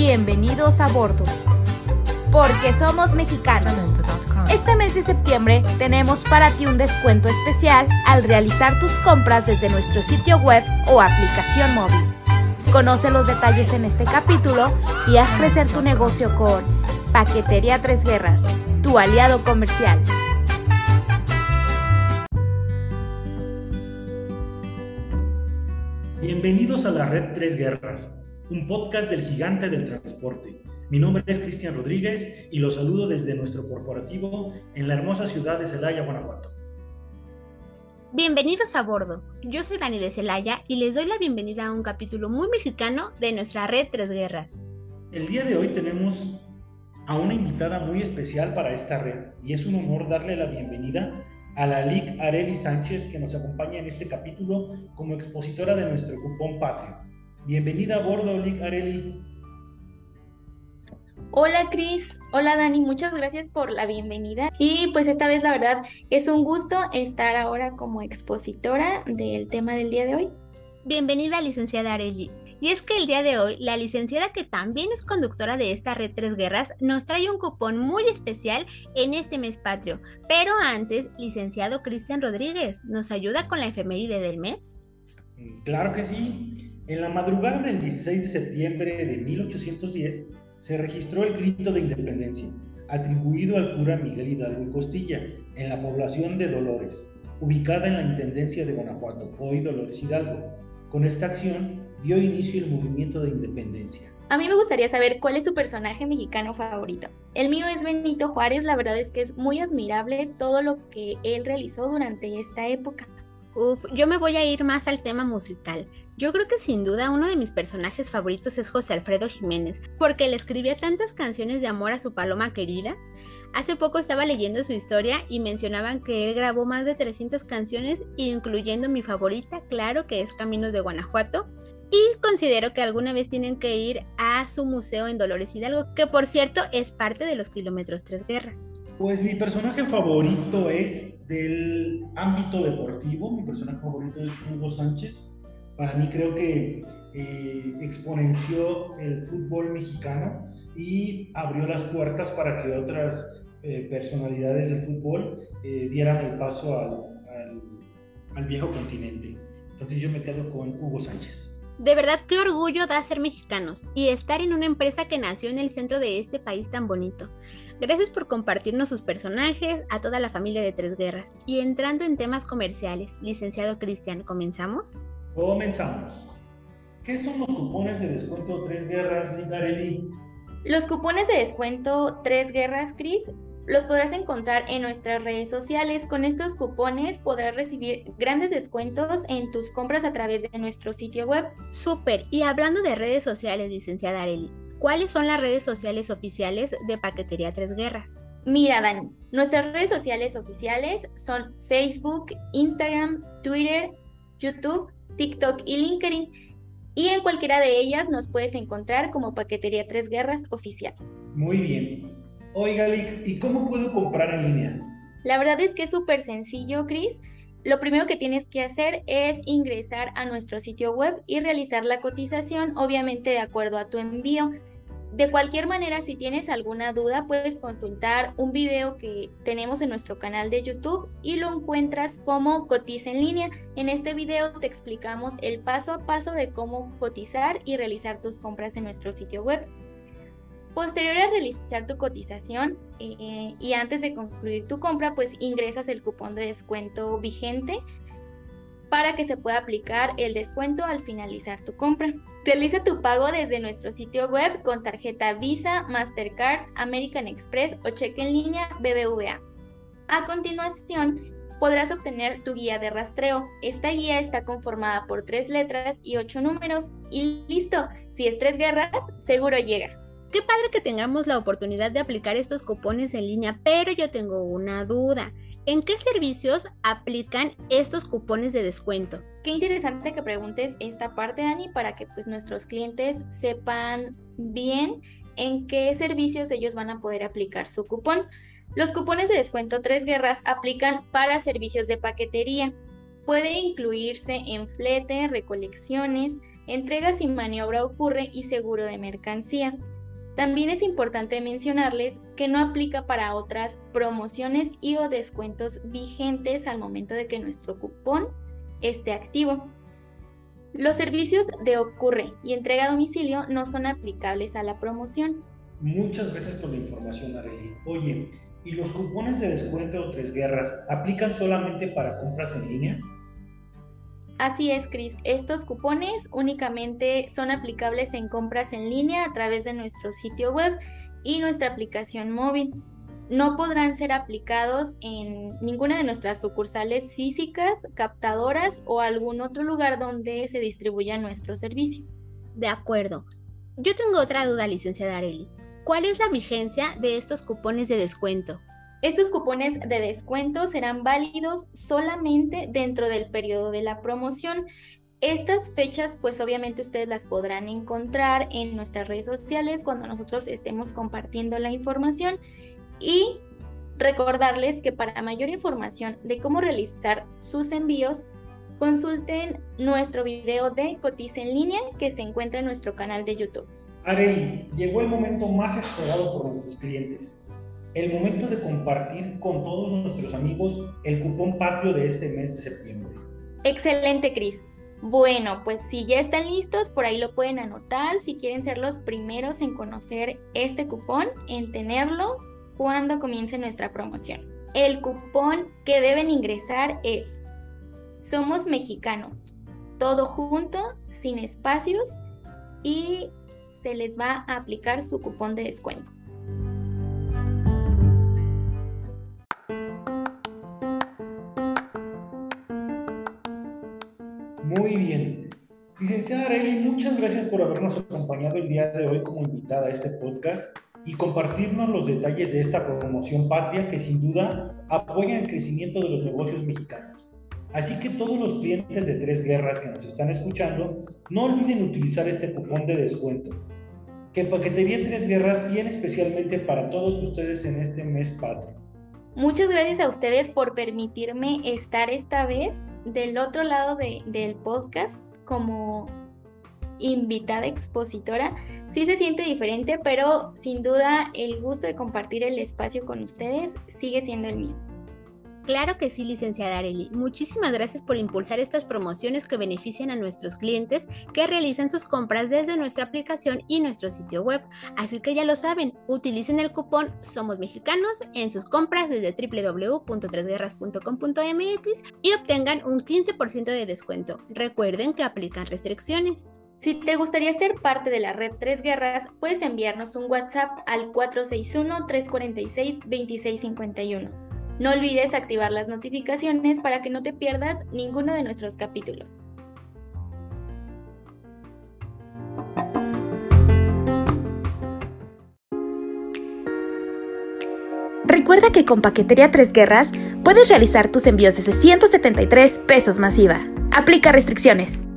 Bienvenidos a bordo. Porque somos mexicanos. Este mes de septiembre tenemos para ti un descuento especial al realizar tus compras desde nuestro sitio web o aplicación móvil. Conoce los detalles en este capítulo y haz crecer tu negocio con Paquetería Tres Guerras, tu aliado comercial. Bienvenidos a la Red Tres Guerras, un podcast del gigante del transporte. Mi nombre es Cristian Rodríguez y los saludo desde nuestro corporativo en la hermosa ciudad de Celaya, Guanajuato. Bienvenidos a bordo. Yo soy Dani de Celaya y les doy la bienvenida a un capítulo muy mexicano de nuestra red Tres Guerras. El día de hoy tenemos a una invitada muy especial para esta red y es un honor darle la bienvenida a la LIC Areli Sánchez que nos acompaña en este capítulo como expositora de nuestro cupón patrio. Bienvenida a bordo, LIC Areli. Hola Cris, hola Dani, muchas gracias por la bienvenida y pues esta vez la verdad es un gusto estar ahora como expositora del tema del día de hoy. Bienvenida licenciada Areli. Y es que el día de hoy, la licenciada que también es conductora de esta red Tres Guerras nos trae un cupón muy especial en este mes patrio. Pero antes, licenciado Cristian Rodríguez, ¿nos ayuda con la efeméride del mes? Claro que sí. En la madrugada del 16 de septiembre de 1810 se registró el grito de independencia, atribuido al cura Miguel Hidalgo y Costilla, en la población de Dolores, ubicada en la Intendencia de Guanajuato, hoy Dolores Hidalgo. Con esta acción dio inicio el movimiento de independencia. A mí me gustaría saber cuál es su personaje mexicano favorito. El mío es Benito Juárez, la verdad es que es muy admirable todo lo que él realizó durante esta época. Uf, yo me voy a ir más al tema musical. Yo creo que sin duda uno de mis personajes favoritos es José Alfredo Jiménez, porque le escribía tantas canciones de amor a su paloma querida. Hace poco estaba leyendo su historia y mencionaban que él grabó más de 300 canciones, incluyendo mi favorita, claro, que es Caminos de Guanajuato. Y considero que alguna vez tienen que ir a su museo en Dolores Hidalgo, que por cierto es parte de los kilómetros Tres Guerras. Pues mi personaje favorito es del ámbito deportivo, mi personaje favorito es Hugo Sánchez para mí creo que eh, exponenció el fútbol mexicano y abrió las puertas para que otras eh, personalidades del fútbol eh, dieran el paso al, al, viejo continente. Entonces yo me quedo con Hugo Sánchez. De verdad, qué orgullo da ser mexicanos y estar en una empresa que nació en el centro de este país tan bonito. Gracias por compartirnos sus personajes, a toda la familia de Tres Guerras. Y entrando en temas comerciales, licenciado Cristian, ¿comenzamos? Comenzamos. ¿Qué son los cupones de descuento Tres Guerras, Nicarelli? Los cupones de descuento Tres Guerras, Cris, los podrás encontrar en nuestras redes sociales. Con estos cupones podrás recibir grandes descuentos en tus compras a través de nuestro sitio web. Súper. Y hablando de redes sociales, licenciada Areli, ¿cuáles son las redes sociales oficiales de Paquetería Tres Guerras? Mira, Dani, nuestras redes sociales oficiales son Facebook, Instagram, Twitter, YouTube TikTok y LinkedIn. Y en cualquiera de ellas nos puedes encontrar como Paquetería Tres Guerras Oficial. Muy bien. Oiga, ¿y cómo puedo comprar en línea? La verdad es que es súper sencillo, Chris. Lo primero que tienes que hacer es ingresar a nuestro sitio web y realizar la cotización, obviamente de acuerdo a tu envío. De cualquier manera, si tienes alguna duda, puedes consultar un video que tenemos en nuestro canal de YouTube y lo encuentras como Cotiza en línea. En este video te explicamos el paso a paso de cómo cotizar y realizar tus compras en nuestro sitio web. Posterior a realizar tu cotización eh, y antes de concluir tu compra, pues ingresas el cupón de descuento vigente para que se pueda aplicar el descuento al finalizar tu compra. Realiza tu pago desde nuestro sitio web con tarjeta Visa, Mastercard, American Express o cheque en línea BBVA. A continuación, podrás obtener tu guía de rastreo. Esta guía está conformada por tres letras y ocho números. Y listo, si es tres guerras, seguro llega. Qué padre que tengamos la oportunidad de aplicar estos cupones en línea, pero yo tengo una duda. ¿En qué servicios aplican estos cupones de descuento? Qué interesante que preguntes esta parte, Dani, para que pues nuestros clientes sepan bien en qué servicios ellos van a poder aplicar su cupón. Los cupones de descuento Tres Guerras aplican para servicios de paquetería. Puede incluirse en flete, recolecciones, entrega sin maniobra ocurre y seguro de mercancía. También es importante mencionarles que no aplica para otras promociones y o descuentos vigentes al momento de que nuestro cupón esté activo. Los servicios de ocurre y entrega a domicilio no son aplicables a la promoción. Muchas gracias por la información, Arely. Oye, ¿y los cupones de descuento o tres guerras aplican solamente para compras en línea? Así es, Chris. Estos cupones únicamente son aplicables en compras en línea a través de nuestro sitio web y nuestra aplicación móvil. No podrán ser aplicados en ninguna de nuestras sucursales físicas, captadoras o algún otro lugar donde se distribuya nuestro servicio. De acuerdo. Yo tengo otra duda, licenciada Areli. ¿Cuál es la vigencia de estos cupones de descuento? Estos cupones de descuento serán válidos solamente dentro del periodo de la promoción. Estas fechas, pues obviamente ustedes las podrán encontrar en nuestras redes sociales cuando nosotros estemos compartiendo la información y recordarles que para mayor información de cómo realizar sus envíos, consulten nuestro video de Cotiza en línea que se encuentra en nuestro canal de YouTube. Arely, llegó el momento más esperado por nuestros clientes el momento de compartir con todos nuestros amigos el cupón patrio de este mes de septiembre. Excelente, Cris. Bueno, pues si ya están listos, por ahí lo pueden anotar si quieren ser los primeros en conocer este cupón, en tenerlo cuando comience nuestra promoción. El cupón que deben ingresar es Somos mexicanos, todo junto, sin espacios y se les va a aplicar su cupón de descuento. Muy bien. Licenciada Areli, muchas gracias por habernos acompañado el día de hoy como invitada a este podcast y compartirnos los detalles de esta promoción patria que sin duda apoya el crecimiento de los negocios mexicanos. Así que todos los clientes de Tres Guerras que nos están escuchando, no olviden utilizar este cupón de descuento, que Paquetería Tres Guerras tiene especialmente para todos ustedes en este mes patrio. Muchas gracias a ustedes por permitirme estar esta vez del otro lado del podcast como invitada expositora. Sí se siente diferente, pero sin duda el gusto de compartir el espacio con ustedes sigue siendo el mismo. Claro que sí, licenciada Areli. Muchísimas gracias por impulsar estas promociones que benefician a nuestros clientes que realizan sus compras desde nuestra aplicación y nuestro sitio web. Así que ya lo saben, utilicen el cupón Somos Mexicanos en sus compras desde www.tresguerras.com.mx y obtengan un 15% de descuento. Recuerden que aplican restricciones. Si te gustaría ser parte de la red Tres Guerras, puedes enviarnos un WhatsApp al 461-346-2651. No olvides activar las notificaciones para que no te pierdas ninguno de nuestros capítulos. Recuerda que con Paquetería Tres Guerras puedes realizar tus envíos desde 173 pesos masiva. Aplica restricciones.